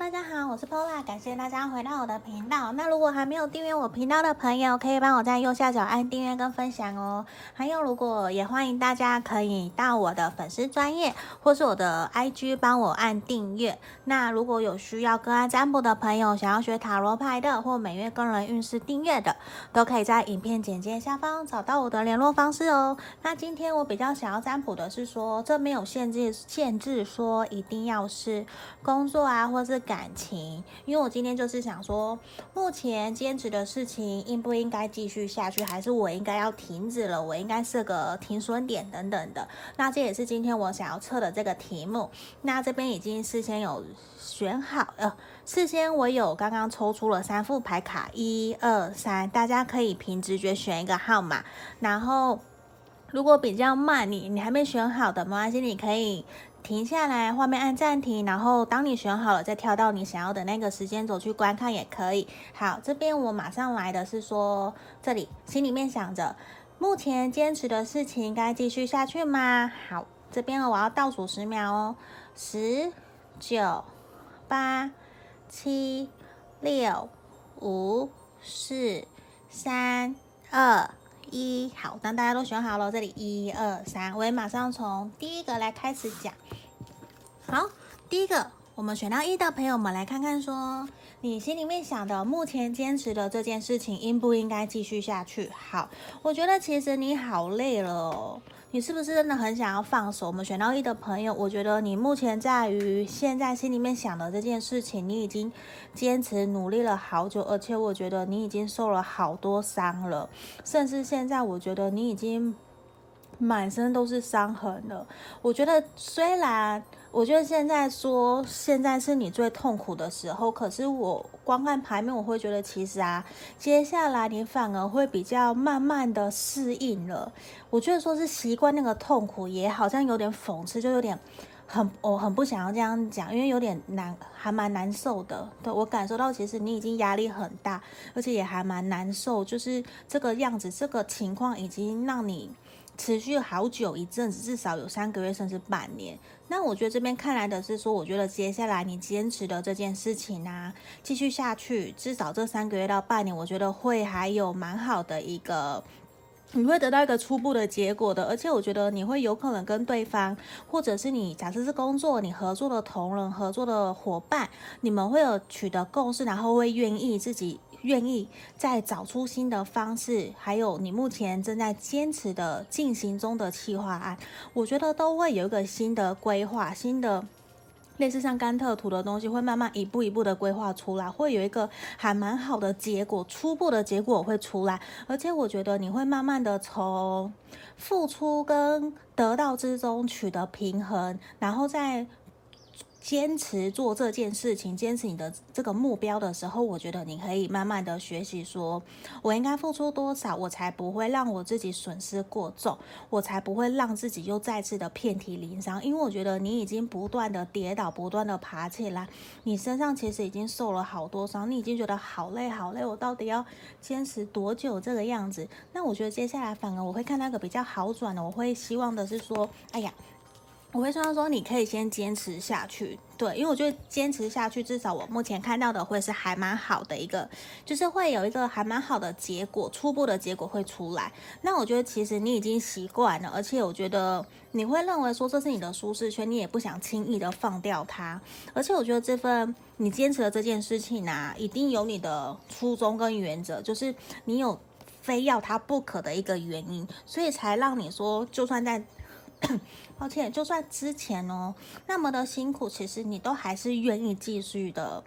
大家好，我是 Pola，感谢大家回到我的频道。那如果还没有订阅我频道的朋友，可以帮我在右下角按订阅跟分享哦。还有，如果也欢迎大家可以到我的粉丝专业或是我的 IG 帮我按订阅。那如果有需要个案占卜的朋友，想要学塔罗牌的或每月个人运势订阅的，都可以在影片简介下方找到我的联络方式哦。那今天我比较想要占卜的是说，这没有限制，限制说一定要是工作啊，或是。感感情，因为我今天就是想说，目前兼职的事情应不应该继续下去，还是我应该要停止了？我应该设个停损点等等的。那这也是今天我想要测的这个题目。那这边已经事先有选好，呃，事先我有刚刚抽出了三副牌卡，一二三，大家可以凭直觉选一个号码。然后如果比较慢，你你还没选好的，没关系，你可以。停下来，画面按暂停，然后当你选好了，再跳到你想要的那个时间轴去观看也可以。好，这边我马上来的是说，这里心里面想着，目前坚持的事情该继续下去吗？好，这边我要倒数十秒哦，十、九、八、七、六、五、四、三、二。一好，当大家都选好了，这里一二三，我也马上从第一个来开始讲。好，第一个，我们选到一的朋友们来看看说，你心里面想的，目前坚持的这件事情应不应该继续下去？好，我觉得其实你好累了哦。你是不是真的很想要放手？我们选到一的朋友，我觉得你目前在于现在心里面想的这件事情，你已经坚持努力了好久，而且我觉得你已经受了好多伤了，甚至现在我觉得你已经满身都是伤痕了。我觉得虽然。我觉得现在说现在是你最痛苦的时候，可是我光看牌面，我会觉得其实啊，接下来你反而会比较慢慢的适应了。我觉得说是习惯那个痛苦，也好像有点讽刺，就有点很我很不想要这样讲，因为有点难，还蛮难受的。对，我感受到，其实你已经压力很大，而且也还蛮难受，就是这个样子，这个情况已经让你。持续好久一阵子，至少有三个月甚至半年。那我觉得这边看来的是说，我觉得接下来你坚持的这件事情啊，继续下去，至少这三个月到半年，我觉得会还有蛮好的一个，你会得到一个初步的结果的。而且我觉得你会有可能跟对方，或者是你假设是工作，你合作的同仁、合作的伙伴，你们会有取得共识，然后会愿意自己。愿意再找出新的方式，还有你目前正在坚持的进行中的企划案，我觉得都会有一个新的规划，新的类似像甘特图的东西，会慢慢一步一步的规划出来，会有一个还蛮好的结果，初步的结果会出来，而且我觉得你会慢慢的从付出跟得到之中取得平衡，然后再。坚持做这件事情，坚持你的这个目标的时候，我觉得你可以慢慢的学习，说我应该付出多少，我才不会让我自己损失过重，我才不会让自己又再次的遍体鳞伤。因为我觉得你已经不断的跌倒，不断的爬起来，你身上其实已经受了好多伤，你已经觉得好累好累，我到底要坚持多久这个样子？那我觉得接下来反而我会看那个比较好转的，我会希望的是说，哎呀。我会说说，你可以先坚持下去，对，因为我觉得坚持下去，至少我目前看到的会是还蛮好的一个，就是会有一个还蛮好的结果，初步的结果会出来。那我觉得其实你已经习惯了，而且我觉得你会认为说这是你的舒适圈，你也不想轻易的放掉它。而且我觉得这份你坚持的这件事情啊，一定有你的初衷跟原则，就是你有非要它不可的一个原因，所以才让你说，就算在。抱歉，就算之前哦那么的辛苦，其实你都还是愿意继续的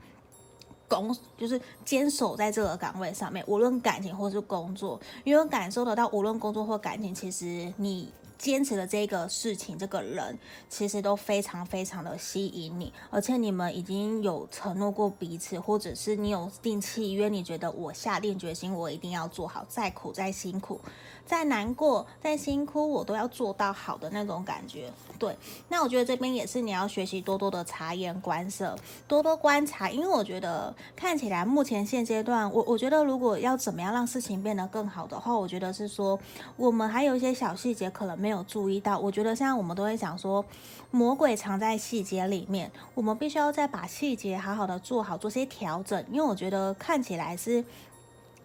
攻，就是坚守在这个岗位上面，无论感情或是工作，因为感受得到，无论工作或感情，其实你。坚持的这个事情，这个人其实都非常非常的吸引你，而且你们已经有承诺过彼此，或者是你有定契约，你觉得我下定决心，我一定要做好，再苦再辛苦，再难过再辛苦，我都要做到好的那种感觉。对，那我觉得这边也是你要学习多多的察言观色，多多观察，因为我觉得看起来目前现阶段，我我觉得如果要怎么样让事情变得更好的话，我觉得是说我们还有一些小细节可能。没有注意到。我觉得现在我们都会想说，魔鬼藏在细节里面，我们必须要再把细节好好的做好，做些调整。因为我觉得看起来是。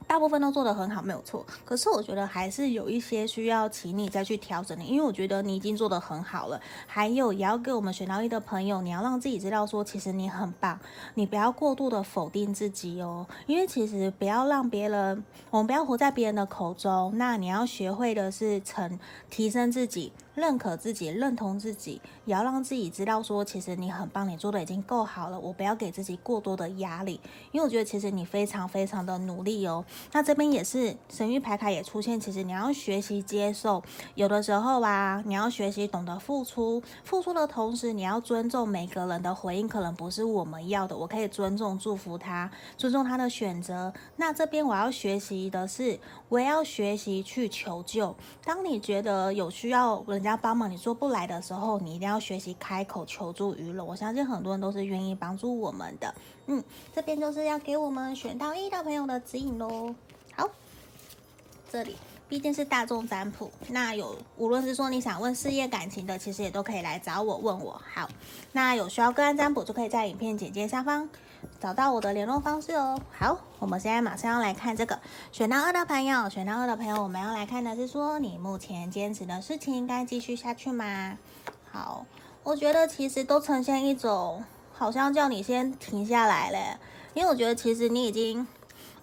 大部分都做得很好，没有错。可是我觉得还是有一些需要请你再去调整的，因为我觉得你已经做得很好了。还有也要给我们选到一的朋友，你要让自己知道说，其实你很棒，你不要过度的否定自己哦。因为其实不要让别人，我们不要活在别人的口中。那你要学会的是成提升自己。认可自己，认同自己，也要让自己知道说，其实你很棒，你做的已经够好了。我不要给自己过多的压力，因为我觉得其实你非常非常的努力哦。那这边也是神域牌卡也出现，其实你要学习接受，有的时候啊，你要学习懂得付出，付出的同时，你要尊重每个人的回应，可能不是我们要的，我可以尊重祝福他，尊重他的选择。那这边我要学习的是，我也要学习去求救。当你觉得有需要人家。帮忙你做不来的时候，你一定要学习开口求助于人。我相信很多人都是愿意帮助我们的。嗯，这边就是要给我们选到一的朋友的指引喽。好，这里毕竟是大众占卜，那有无论是说你想问事业感情的，其实也都可以来找我问我。好，那有需要个案占卜，就可以在影片简介下方。找到我的联络方式哦。好，我们现在马上要来看这个选到二的朋友，选到二的朋友，我们要来看的是说你目前坚持的事情应该继续下去吗？好，我觉得其实都呈现一种好像叫你先停下来嘞，因为我觉得其实你已经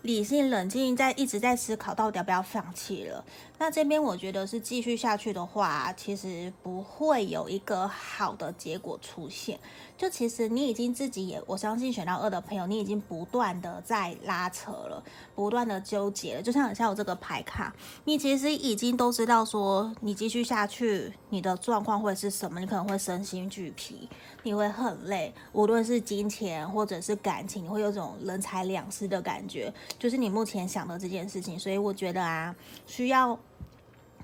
理性冷静，在一直在思考到底要不要放弃了。那这边我觉得是继续下去的话，其实不会有一个好的结果出现。就其实你已经自己也，我相信选到二的朋友，你已经不断的在拉扯了，不断的纠结了。就像很像我这个牌卡，你其实已经都知道说，你继续下去，你的状况会是什么？你可能会身心俱疲，你会很累，无论是金钱或者是感情，你会有种人财两失的感觉。就是你目前想的这件事情，所以我觉得啊，需要。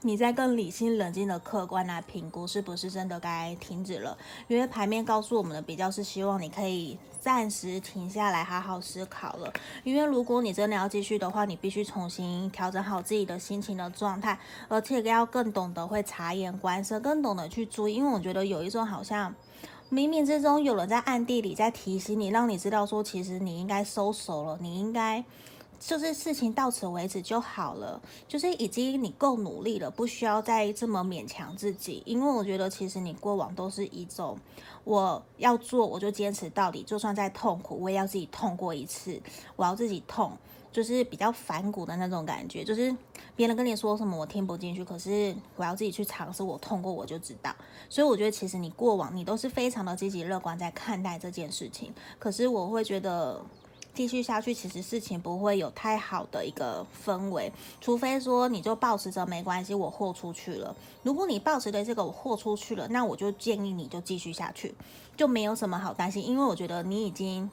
你在更理性、冷静的客观来评估，是不是真的该停止了？因为牌面告诉我们的比较是希望你可以暂时停下来，好好思考了。因为如果你真的要继续的话，你必须重新调整好自己的心情的状态，而且要更懂得会察言观色，更懂得去注意。因为我觉得有一种好像冥冥之中有人在暗地里在提醒你，让你知道说，其实你应该收手了，你应该。就是事情到此为止就好了，就是已经你够努力了，不需要再这么勉强自己。因为我觉得其实你过往都是一种，我要做我就坚持到底，就算再痛苦我也要自己痛过一次，我要自己痛，就是比较反骨的那种感觉。就是别人跟你说什么我听不进去，可是我要自己去尝试，我痛过我就知道。所以我觉得其实你过往你都是非常的积极乐观在看待这件事情，可是我会觉得。继续下去，其实事情不会有太好的一个氛围，除非说你就抱持着没关系，我豁出去了。如果你抱持的这个我豁出去了，那我就建议你就继续下去，就没有什么好担心，因为我觉得你已经，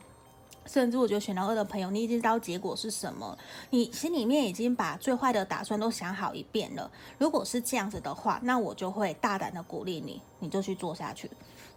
甚至我觉得选到二的朋友，你已经知道结果是什么，你心里面已经把最坏的打算都想好一遍了。如果是这样子的话，那我就会大胆的鼓励你，你就去做下去。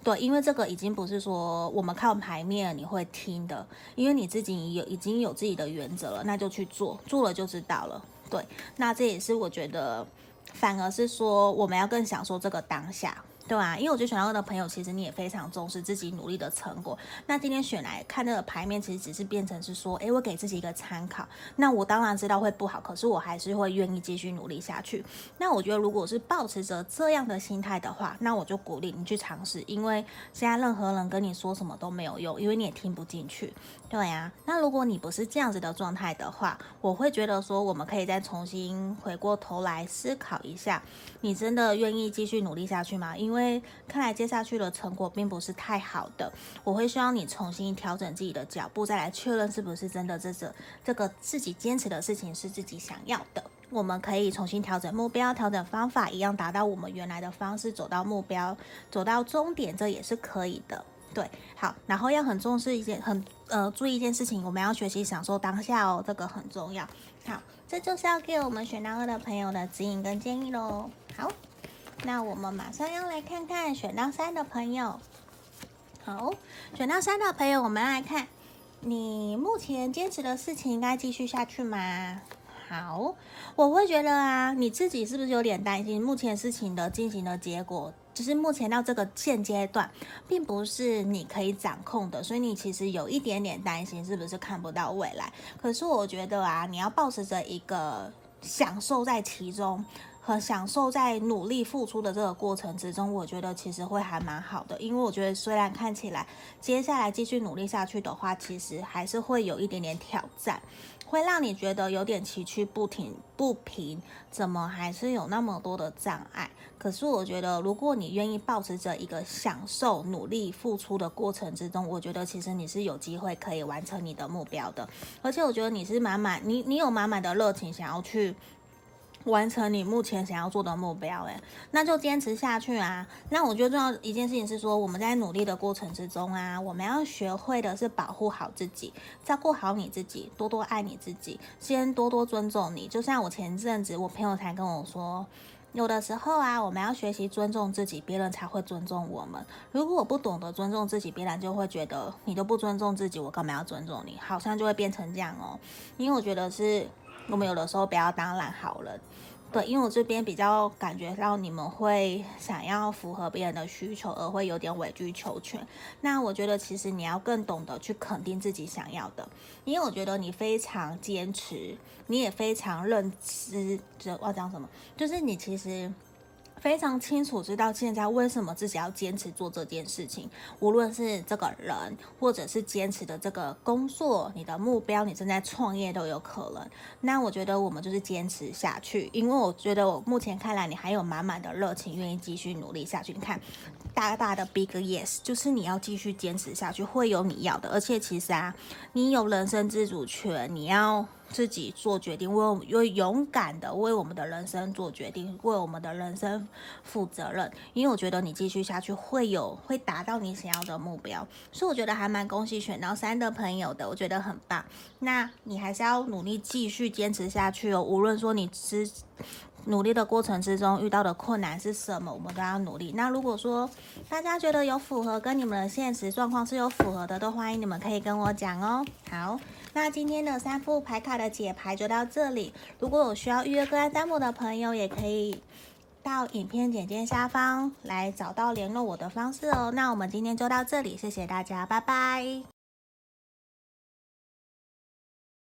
对，因为这个已经不是说我们看牌面你会听的，因为你自己有已经有自己的原则了，那就去做，做了就知道了。对，那这也是我觉得，反而是说我们要更享受这个当下。对啊，因为我觉得选到二的朋友，其实你也非常重视自己努力的成果。那今天选来看这个牌面，其实只是变成是说，诶，我给自己一个参考。那我当然知道会不好，可是我还是会愿意继续努力下去。那我觉得，如果是抱持着这样的心态的话，那我就鼓励你去尝试。因为现在任何人跟你说什么都没有用，因为你也听不进去。对呀，那如果你不是这样子的状态的话，我会觉得说，我们可以再重新回过头来思考一下，你真的愿意继续努力下去吗？因为因为看来接下去的成果并不是太好的，我会希望你重新调整自己的脚步，再来确认是不是真的这这这个自己坚持的事情是自己想要的。我们可以重新调整目标，调整方法，一样达到我们原来的方式，走到目标，走到终点，这也是可以的。对，好，然后要很重视一件，很呃注意一件事情，我们要学习享受当下哦，这个很重要。好，这就是要给我们选到二的朋友的指引跟建议喽。好。那我们马上要来看看选到三的朋友。好，选到三的朋友，我们来看你目前坚持的事情应该继续下去吗？好，我会觉得啊，你自己是不是有点担心？目前事情的进行的结果，就是目前到这个现阶段，并不是你可以掌控的，所以你其实有一点点担心，是不是看不到未来？可是我觉得啊，你要保持着一个享受在其中。和享受在努力付出的这个过程之中，我觉得其实会还蛮好的，因为我觉得虽然看起来接下来继续努力下去的话，其实还是会有一点点挑战，会让你觉得有点崎岖不停不平，怎么还是有那么多的障碍？可是我觉得，如果你愿意保持着一个享受努力付出的过程之中，我觉得其实你是有机会可以完成你的目标的，而且我觉得你是满满你你有满满的热情想要去。完成你目前想要做的目标，诶，那就坚持下去啊！那我觉得重要一件事情是说，我们在努力的过程之中啊，我们要学会的是保护好自己，照顾好你自己，多多爱你自己，先多多尊重你。就像我前阵子，我朋友才跟我说，有的时候啊，我们要学习尊重自己，别人才会尊重我们。如果我不懂得尊重自己，别人就会觉得你都不尊重自己，我干嘛要尊重你？好像就会变成这样哦。因为我觉得是。我们有的时候不要当烂好人，对，因为我这边比较感觉到你们会想要符合别人的需求，而会有点委曲求全。那我觉得其实你要更懂得去肯定自己想要的，因为我觉得你非常坚持，你也非常认知，这我要讲什么，就是你其实。非常清楚知道现在为什么自己要坚持做这件事情，无论是这个人，或者是坚持的这个工作，你的目标，你正在创业都有可能。那我觉得我们就是坚持下去，因为我觉得我目前看来你还有满满的热情，愿意继续努力下去。你看，大大的 big yes，就是你要继续坚持下去，会有你要的。而且其实啊，你有人生自主权，你要。自己做决定，为我们勇敢的为我们的人生做决定，为我们的人生负责任。因为我觉得你继续下去会有会达到你想要的目标，所以我觉得还蛮恭喜选到三的朋友的，我觉得很棒。那你还是要努力继续坚持下去哦，无论说你之努力的过程之中遇到的困难是什么，我们都要努力。那如果说大家觉得有符合跟你们的现实状况是有符合的，都欢迎你们可以跟我讲哦。好。那今天的三副牌卡的解牌就到这里。如果有需要预约个案占卜的朋友，也可以到影片简介下方来找到联络我的方式哦。那我们今天就到这里，谢谢大家，拜拜。